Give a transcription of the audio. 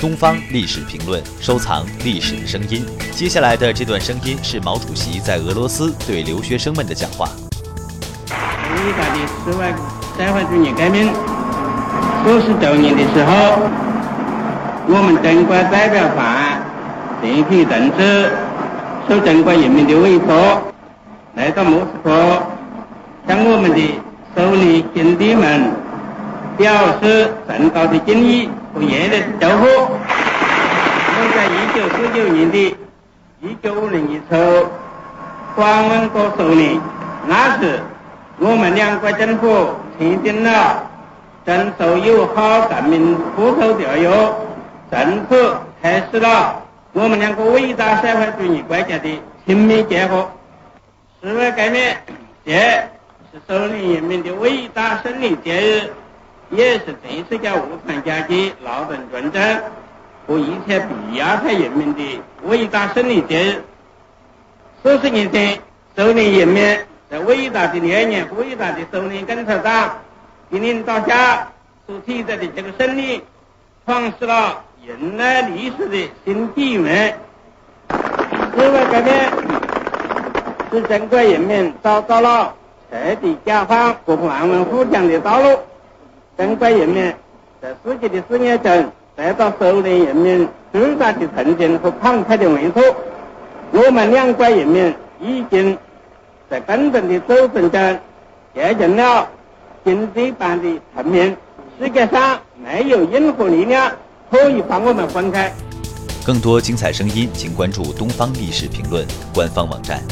东方历史评论，收藏历史的声音。接下来的这段声音是毛主席在俄罗斯对留学生们的讲话。伟大的十万社会主义革命五十周年的时候，我们中国代表团全体同志受中国人民的委托，来到莫斯科，向我们的苏联兄弟们表示崇高的敬意和热烈的祝福。我在一九四九年的一九五零年初访问过苏联，那时我们两国政府签订了中苏友好革命互助条约，从此开始了我们两个伟大社会主义国家的亲密结合。十月革命节是苏联人民的伟大胜利节日，也是全世界无产阶级劳动群众和一切被压迫人民的伟大胜利节日。四十年前，苏联人民在伟大的烈焰、伟大的苏联共产党的领导下所取得的这个胜利，创始了人类历史的新纪元。十月革命使中国人民找到了彻底解放和繁荣富强的道路。中国人民在自己的事业中得到苏联人民巨大的同情和慷慨的援助。我们两国人民已经在共同的斗争中结成了经济般的同盟。世界上没有任何力量可以把我们分开。更多精彩声音，请关注《东方历史评论》官方网站。